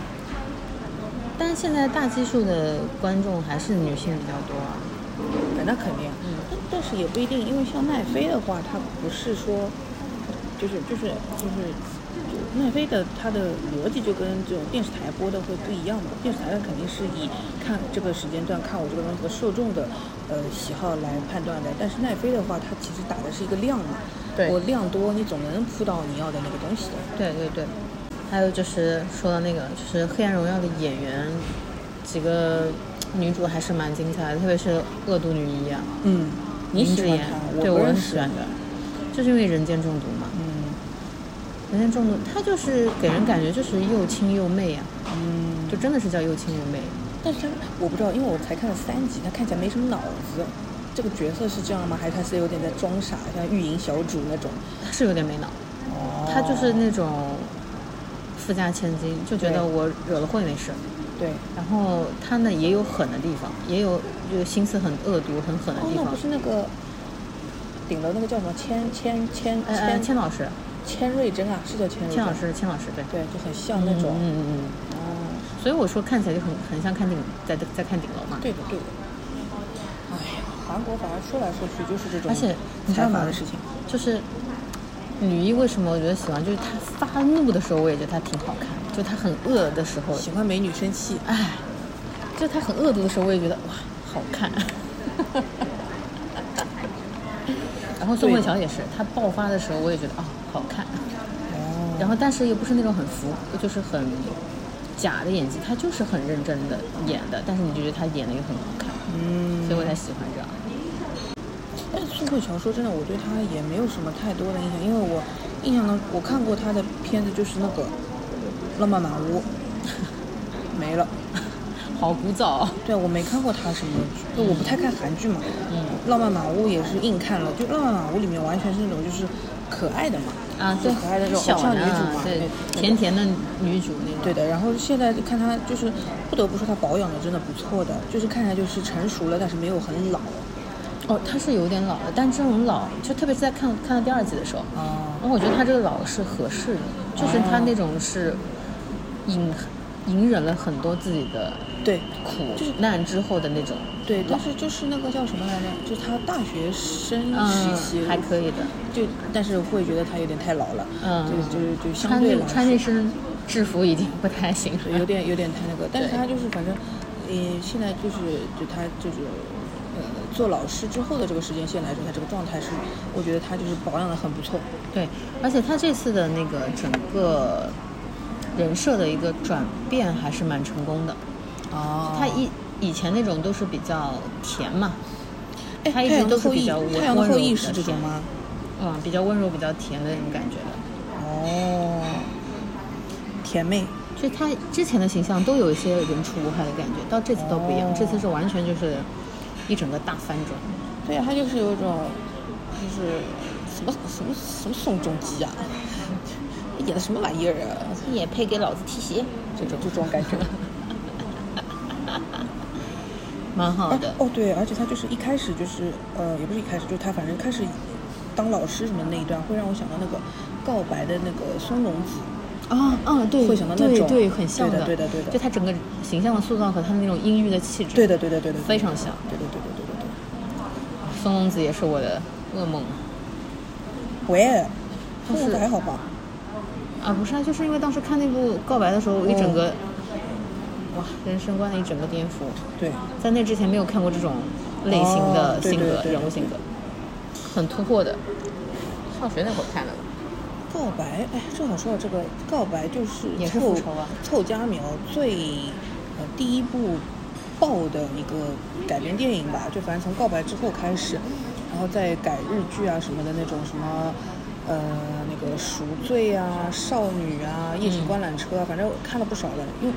但是现在大基数的观众还是女性比较多啊。哎那肯定，嗯，但但是也不一定，因为像奈飞的话，它不是说，就是就是就是，就奈飞的它的逻辑就跟这种电视台播的会不一样嘛。电视台的肯定是以看这个时间段看我这个东西的受众的呃喜好来判断的，但是奈飞的话，它其实打的是一个量嘛，对我量多，你总能铺到你要的那个东西的。对对对，还有就是说到那个，就是《黑暗荣耀》的演员，几个女主还是蛮精彩的，特别是恶毒女一啊，嗯，你喜欢对我很喜欢的，就是因为人间中毒嘛。嗯人间中毒，她就是给人感觉就是又亲又媚啊，嗯，就真的是叫又亲又媚。但是她我不知道，因为我才看了三集，她看起来没什么脑子。这个角色是这样吗？还是她是有点在装傻，像御营小主那种？她是有点没脑，哦她就是那种富家千金，就觉得我惹了祸也没事。对。然后他呢也有狠的地方，也有就心思很恶毒、很狠的哦，地方那不。是那个顶楼那个叫什么千千千千千老师，千瑞珍啊，是叫千瑞珍。千老。师，千老师，对。对，就很像那种。嗯嗯嗯。哦，所以我说看起来就很很像看顶在在看顶楼嘛。对的对的。哎呀，韩国反而说来说去就是这种而且你知道吗的事情。就是女一为什么我觉得喜欢，就是她发怒的时候，我也觉得她挺好看。就她很恶的时候，喜欢美女生气。哎，就她很恶毒的时候，我也觉得哇，好看。然后宋慧乔也是，她爆发的时候，我也觉得啊、好看。哦。然后但是又不是那种很浮，就是很假的演技，她就是很认真的演的，但是你就觉得她演的又很好看，嗯所以我才喜欢这样。宋慧乔说真的，我对她也没有什么太多的印象，因为我印象当我看过她的片子就是那个《浪漫满屋》，没了。好古早、哦，对，我没看过她什么剧，就我不太看韩剧嘛。嗯浪漫满屋》也是硬看了，就《浪漫满屋》里面完全是那种就是可爱的嘛，啊，最，可爱的这种小偶像女主嘛，对对，甜甜的女主那种。对的，然后现在看她就是不得不说她保养的真的不错的，就是看起来就是成熟了，但是没有很老。哦，他是有点老了，但这种老，就特别是在看看到第二季的时候，哦然后我觉得他这个老是合适的，就是他那种是隐隐忍了很多自己的对苦就是难之后的那种对，但是就是那个叫什么来着？就是他大学生时嗯期、还可以的，就但是会觉得他有点太老了，嗯就就是就相对来穿那身制服已经不太行了，有点有点太那个，但是他就是反正，呃，现在就是就他就是。呃，做老师之后的这个时间线来说，他这个状态是，我觉得他就是保养的很不错。对，而且他这次的那个整个人设的一个转变还是蛮成功的。哦他一以前那种都是比较甜嘛，哎，他一直都是比较，温太阳的后裔温柔的甜是这种吗？嗯，比较温柔、比较甜的那种感觉的。哦，甜妹，所以他之前的形象都有一些人畜无害的感觉，到这次都不一样，哦这次是完全就是一整个大翻转。对呀、他就是有一种，就是什么什么什么宋仲基啊，演的什么玩意儿啊？也配给老子提鞋，这种这种感觉。蛮好的。哦，对，而且他就是一开始就是呃，也不是一开始，就是他反正开始当老师什么那一段，会让我想到那个告白的那个松隆子。啊啊，对，会想到那种对对，很像的对的对的就他整个形象的塑造和他的那种阴郁的气质，对的，对的，对的，非常像。对对，对对，对对，对的。松隆子也是我的噩梦喂，他是松隆子还好吧？啊，不是啊，就是因为当时看那部《告白》的时候，我一整个，哇，人生观的一整个颠覆。对，在那之前没有看过这种类型的性格、人物性格，很突破的。上学那会儿看的，告白，哎，正好说到这个告白，就是也是凑复仇啊凑佳苗最呃第一部爆的一个改编电影吧，就反正从告白之后开始，然后再改日剧啊什么的那种什么。呃，那个赎罪啊，少女啊，夜行观览车啊，反正看了不少的。因为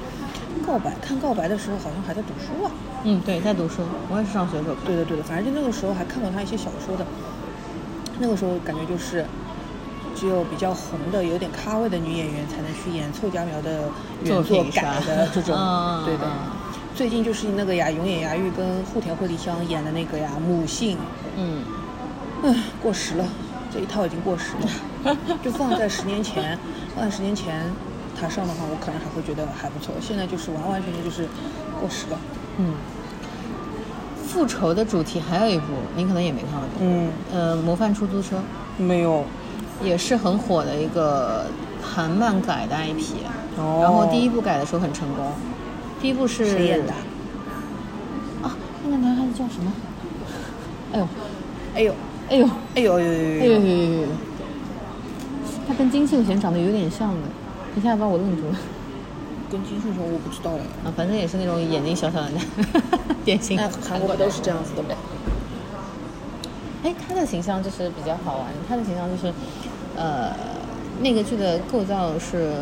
告白看告白的时候，好像还在读书啊。嗯，对，在读书，我也是上学的时候。对的对的，反正就那个时候还看过他一些小说的。那个时候感觉就是，只有比较红的、有点咖位的女演员才能去演凑佳苗的原作作改的这种嗯，对的嗯。最近就是那个呀，永野芽郁跟户田惠梨香演的那个呀，母性，嗯，唉，过时了，这一套已经过时了。就放在十年前，放在十年前，他上的话，我可能还会觉得还不错。现在就是完完全全就是过时了。嗯。复仇的主题还有一部，你可能也没看过。嗯，呃，《模范出租车》没有。也是很火的一个韩漫改的 IP。哦然后第一部改的时候很成功，第一部是谁演的？啊，那个男孩子叫什么？哎呦，哎呦，哎呦，哎呦呦呦哎呦呦呦呦！他跟金秀贤长得有点像的，一下把我愣住了。跟金顺说我不知道嘞。啊，反正也是那种眼睛小小的，典型那韩国都是这样子的嘛。哎，他的形象就是比较好玩，他的形象就是，呃，那个剧的构造是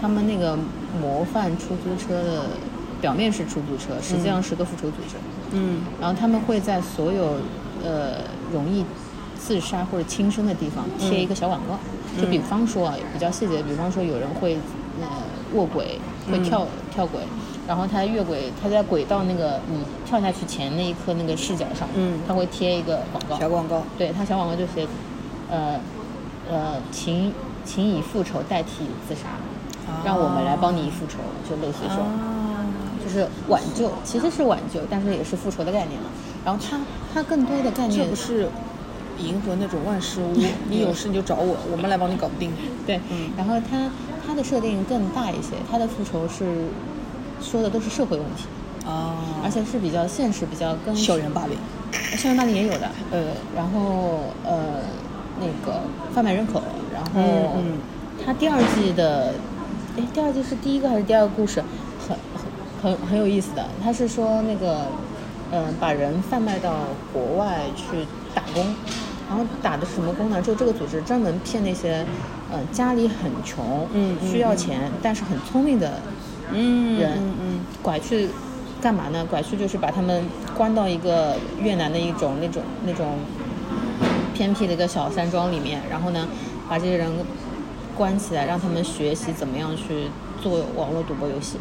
他们那个模范出租车的表面是出租车，实际上是个复仇组织。嗯。然后他们会在所有呃容易自杀或者轻生的地方贴一个小广告，就比方说啊，比较细节，比方说有人会呃卧轨，会跳、跳轨，然后他越轨，他在轨道那个你跳下去前那一刻那个视角上，嗯。他会贴一个广告，小广告。对他小广告就写，呃呃，请请以复仇代替自杀，让我们来帮你复仇，就类似于这种。啊，就是挽救，其实是挽救，但是也是复仇的概念嘛。然后他他更多的概念这不是迎合那种万事屋，你有事你就找我，我们来帮你搞定。对，嗯然后他他的设定更大一些，他的复仇是说的都是社会问题，啊而且是比较现实，比较跟校园霸凌。校园霸凌也有的，呃，然后呃那个贩卖人口，然后嗯嗯它第二季的哎，第二季是第一个还是第二个故事？很很很很有意思的。他是说那个，嗯、把人贩卖到国外去打工，然后打的是什么工呢？就这个组织专门骗那些，嗯、家里很穷，嗯嗯需要钱、但是很聪明的嗯人，嗯嗯拐去干嘛呢？拐去就是把他们关到一个越南的一种那种那种偏僻的一个小山庄里面，然后呢，把这些人关起来，让他们学习怎么样去做网络赌博游戏。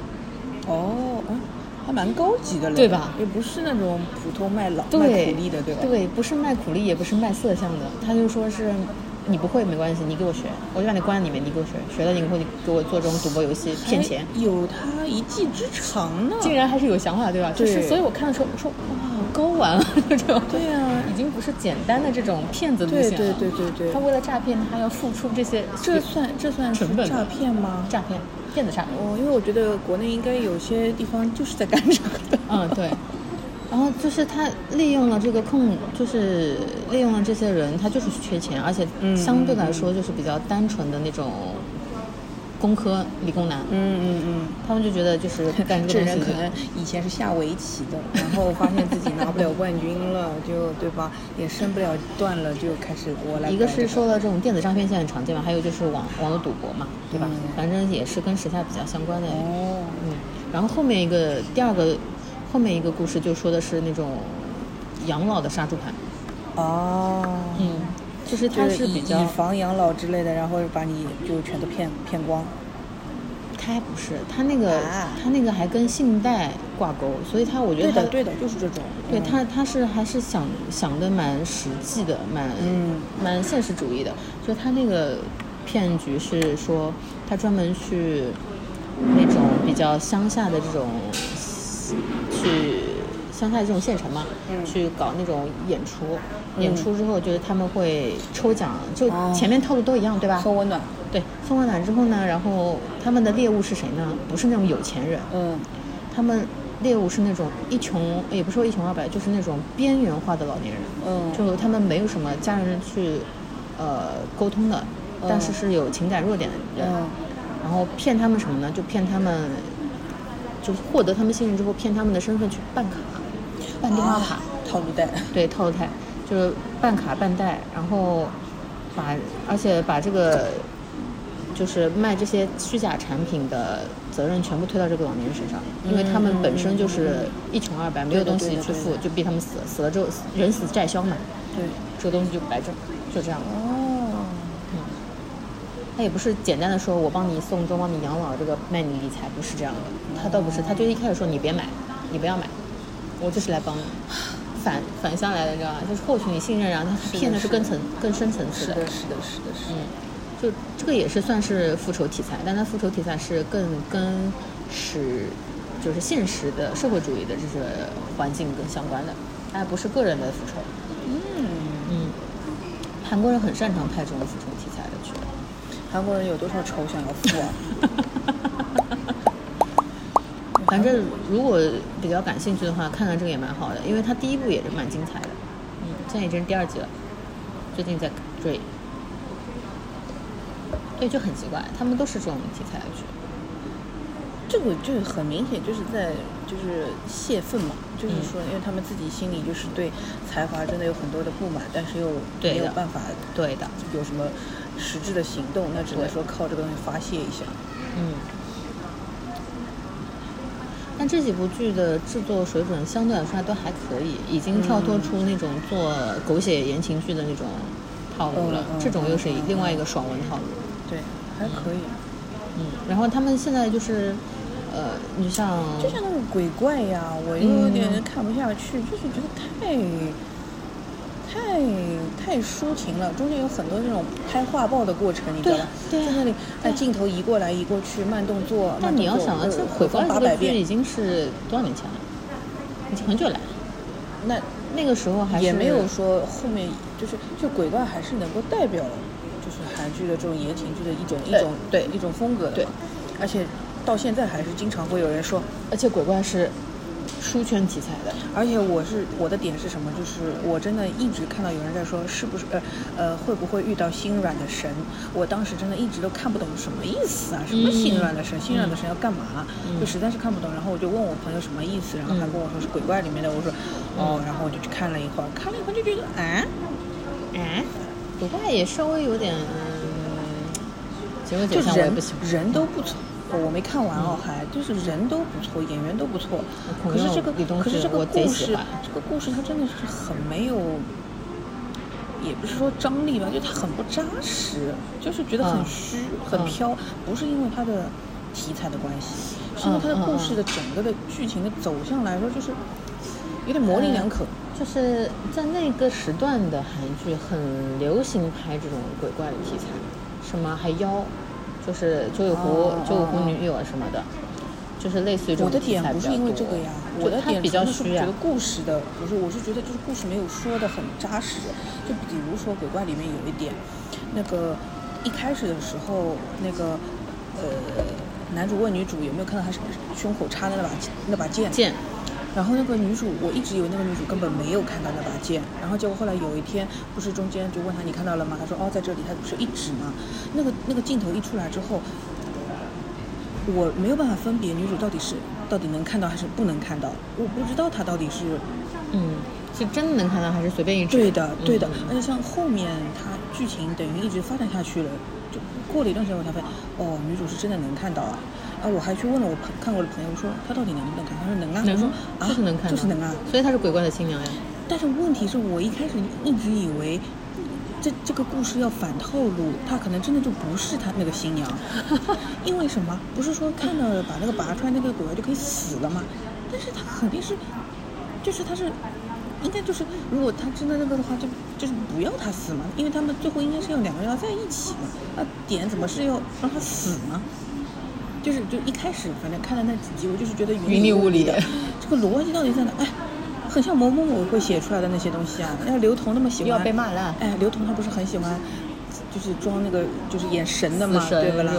哦，嗯，还蛮高级的嘞，对吧也不是那种普通卖老卖苦力的，对吧？对，不是卖苦力，也不是卖色相的，他就说是。你不会没关系，你给我学，我就把你关在里面，你给我学，学了你会你给我做这种赌博游戏骗钱，有他一技之长呢。竟然还是有想法，对吧？就是，所以我看的时候，我说哇，好高玩啊，这种。对啊已经不是简单的这种骗子路线了。对对对对对他为了诈骗，他要付出这些这算这算是成本诈骗吗？诈骗，骗子诈骗。哦，因为我觉得国内应该有些地方就是在干这个的。嗯，对。然后就是他利用了这个空，就是利用了这些人，他就是缺钱，而且嗯相对来说就是比较单纯的那种工科理工男，嗯嗯嗯。他们就觉得就是 干这这个东西人可能以前是下围棋的，然后发现自己拿不了冠军了，就对吧？也升不了段了，就开始我来。一个是受到这种电子诈骗现在很常见嘛，还有就是网网络赌博嘛，对吧？嗯反正也是跟时下比较相关的。哦，嗯，然后后面一个第二个后面一个故事就说的是那种养老的杀猪盘，哦，嗯，就是他是以比较以，房养老之类的，然后把你就全都骗骗光。他还不是，他那个啊它那个还跟信贷挂钩，所以他我觉得它对的对的，就是这种。嗯对他，他是还是想想的蛮实际的，蛮嗯蛮现实主义的。就他那个骗局是说，他专门去那种比较乡下的这种去乡下这种县城嘛，嗯去搞那种演出。演出之后，就是他们会抽奖，就哦。前面套路都一样，对吧？送温暖。对，送温暖之后呢，然后他们的猎物是谁呢？不是那种有钱人，嗯。他们猎物是那种一穷，也不是说一穷二白，就是那种边缘化的老年人，嗯。就他们没有什么家人去呃沟通的，但是是有情感弱点的人，嗯。然后骗他们什么呢？就骗他们，就是获得他们信任之后，骗他们的身份去办卡、办电话卡，啊套路贷。对套路贷，就是办卡办贷，然后把而且把这个就是卖这些虚假产品的责任全部推到这个老年人身上，因为他们本身就是一穷二白，没有东西去付，就逼他们死，死了之后人死债消嘛，对。这个东西就白挣，就这样。哦。他也不是简单的说我帮你送终、帮你养老，这个卖你理财不是这样的，他倒不是，他就一开始说你别买，你不要买，我就是来帮你。反反向来的，你知道吧？就是获取你信任，然后他骗的是更层更深层次是的，是的，是的，是的。嗯，就这个也是算是复仇题材，但它复仇题材是更跟是就是现实的社会主义的这些环境更相关的，它不是个人的复仇。嗯，嗯，韩国人很擅长拍这种复仇题材的剧。韩国人有多少仇想要复啊？反正如果比较感兴趣的话，看看这个也蛮好的，因为它第一部也是蛮精彩的。嗯，现在已经是第二季了，最近在追。对，就很奇怪，他们都是这种题材的剧。这个就很明显就是在就是泄愤嘛，就是嗯说，因为他们自己心里就是对才华真的有很多的不满，但是又没有办法对的，有什么实质的行动，那只能说靠这个东西发泄一下。嗯。但这几部剧的制作水准相对来说都还可以，已经跳脱出那种做狗血言情剧的那种套路了。这种又是另外一个爽文套路。对，还可以。嗯，然后他们现在就是，呃，你像就像那个鬼怪呀，我又有点看不下去，就是觉得太太太抒情了，中间有很多这种拍画报的过程，你知道吧？在那里，哎，镜头移过来移过去，慢动作，那你要想啊，这呃放八百遍已，经是多少年前了？已经很久了。那那个时候还是也没有说后面就是就鬼怪还是能够代表就是韩剧的这种言情剧的一种一种对一种风格的对，而且到现在还是经常会有人说，而且鬼怪是书圈题材的。而且我是我的点是什么？就是我真的一直看到有人在说是不是呃呃会不会遇到心软的神？我当时真的一直都看不懂什么意思啊？什么心软的神？心软的神要干嘛？就实在是看不懂。然后我就问我朋友什么意思，然后他跟我说是鬼怪里面的。我说哦，然后我就去看了一会儿，看了一会儿就觉得啊，哎，鬼怪也稍微有点，嗯，结果就解散我也人都不错。我没看完哦，还就是人都不错，演员都不错。可是这个，可是这个故事，这个故事它真的是很没有，也不是说张力吧，就它很不扎实，就是觉得很嗯虚、很嗯飘。不是因为它的题材的关系，是因为它的故事的整个的剧情的走向来说，就是有点模棱两可。就是在那个时段的韩剧很流行拍这种鬼怪的题材，什么还妖，就是九尾狐、哦九尾狐女友啊什么的，就是类似于这种我的点不是因为这个呀，我的点它比较虚啊纯粹是觉得。故事的不是，我是觉得就是故事没有说的很扎实。就比如说鬼怪里面有一点，那个一开始的时候，那个呃男主问女主有没有看到他胸口插的那把那把剑，剑，然后那个女主，我一直以为那个女主根本没有看到那把剑，然后结果后来有一天，不是中间就问她你看到了吗？她说哦在这里，她不是一指吗？那个那个镜头一出来之后，我没有办法分别女主到底是到底能看到还是不能看到，我不知道她到底是嗯，是真的能看到还是随便一指？对的对的嗯，而且像后面她剧情等于一直发展下去了，就过了一段时间我才发现，哦女主是真的能看到啊。啊，我还去问了我朋看过的朋友，说他到底能不能看？他说能啊。我说啊，就是能看，就是能啊。所以他是鬼怪的新娘呀。但是问题是我一开始一直以为这这个故事要反套路，他可能真的就不是他那个新娘，因为什么？不是说看到了把那个拔出来那个鬼怪就可以死了吗？但是他肯定是，就是他是。应该就是，如果他真的那个的话，就就是不要他死嘛，因为他们最后应该是要两个人要在一起嘛。那点怎么是要让他死呢？就是就一开始反正看了那几集，我就是觉得云里雾里的，这个逻辑到底在哪？哎，很像某某某会写出来的那些东西啊。那刘同那么喜欢，要被骂烂哎，刘同他不是很喜欢，就是装那个就是演神的嘛，对不啦？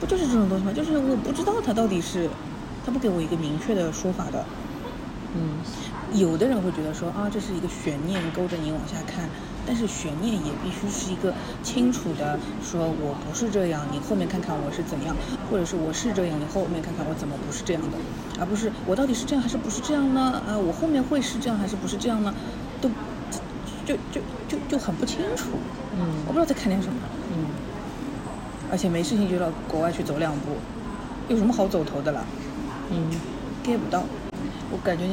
不就是这种东西吗？就是我不知道他到底是，他不给我一个明确的说法的。嗯，有的人会觉得说啊，这是一个悬念，勾着你往下看。但是悬念也必须是一个清楚的，说我不是这样，你后面看看我是怎样，或者是我是这样，你后面看看我怎么不是这样的，而不是我到底是这样还是不是这样呢？啊，我后面会是这样还是不是这样呢？都就就就就很不清楚。嗯我不知道在看点什么，嗯，而且没事情就到国外去走两步，有什么好走头的啦嗯，？get 不到，我感觉，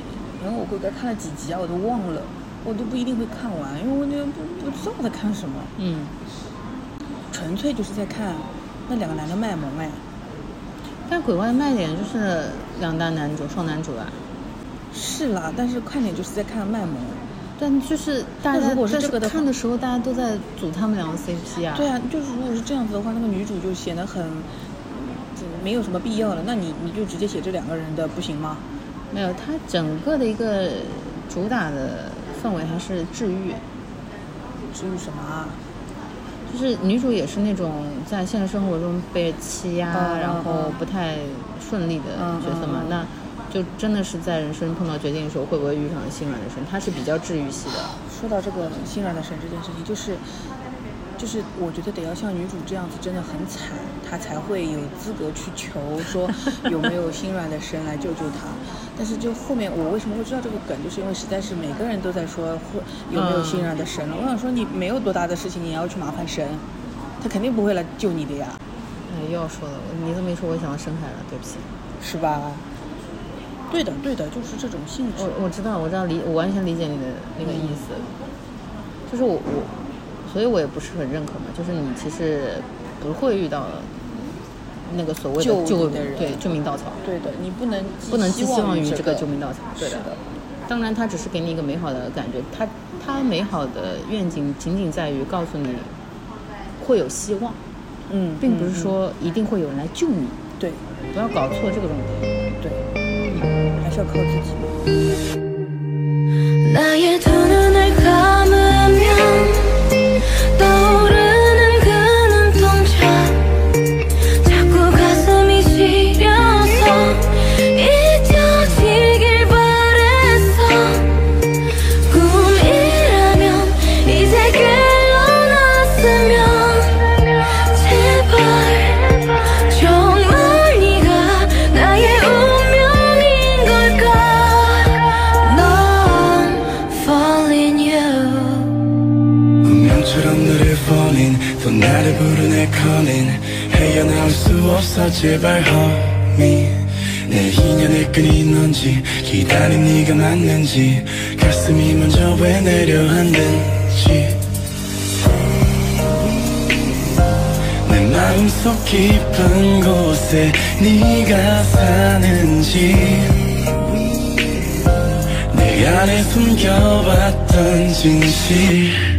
然后我大概看了几集啊，我都忘了。我都不一定会看完，因为我就不不知道在看什么，嗯，纯粹就是在看那两个男的卖萌哎。但鬼怪的卖点就是两大男主，双男主啊。是啦，但是看点就是在看卖萌。但就是大家如果是这个的看的时候，大家都在组他们两个 CP 啊。对啊，就是如果是这样子的话，那个女主就显得很，没有什么必要了。那你你就直接写这两个人的不行吗？没有，它整个的一个主打的氛围还是治愈，治愈什么啊？就是女主也是那种在现实生活中被欺压，然后嗯不太顺利的嗯角色嘛，那就真的是在人生碰到绝境的时候，会不会遇上心软的神？它是比较治愈系的。说到这个心软的神这件事情，就是，就是我觉得得要像女主这样子，真的很惨，她才会有资格去求说有没有心软的神来救救她。但是就后面我为什么会知道这个梗，就是因为实在是每个人都在说会有没有信任的神了。我想说你没有多大的事情，你也要去麻烦神，他肯定不会来救你的呀，哎，又要说了，你这么一说，我想到深海了，对不起。是吧？对的，对的，就是这种性质。我我知道，我知道理，我完全理解你的那个意思，就是我我，所以我也不是很认可嘛，就是你其实不会遇到那个所谓救的救的人。对救命稻草，对的，你不能寄不能寄希望于这这个救命稻草，对是的。当然，他只是给你一个美好的感觉，他他美好的愿景仅仅在于告诉你会有希望，嗯，并不是嗯说一定会有人来救你，对。不要搞错这个重点。对，还是要靠自己。 없어 제발 homie 내 인연의 끈이 넌지 기다린 네가 맞는지 가슴이 먼저 왜 내려앉는지. 내 마음속 깊은 곳에 네가 사는지. 내 안에 숨겨왔던 진실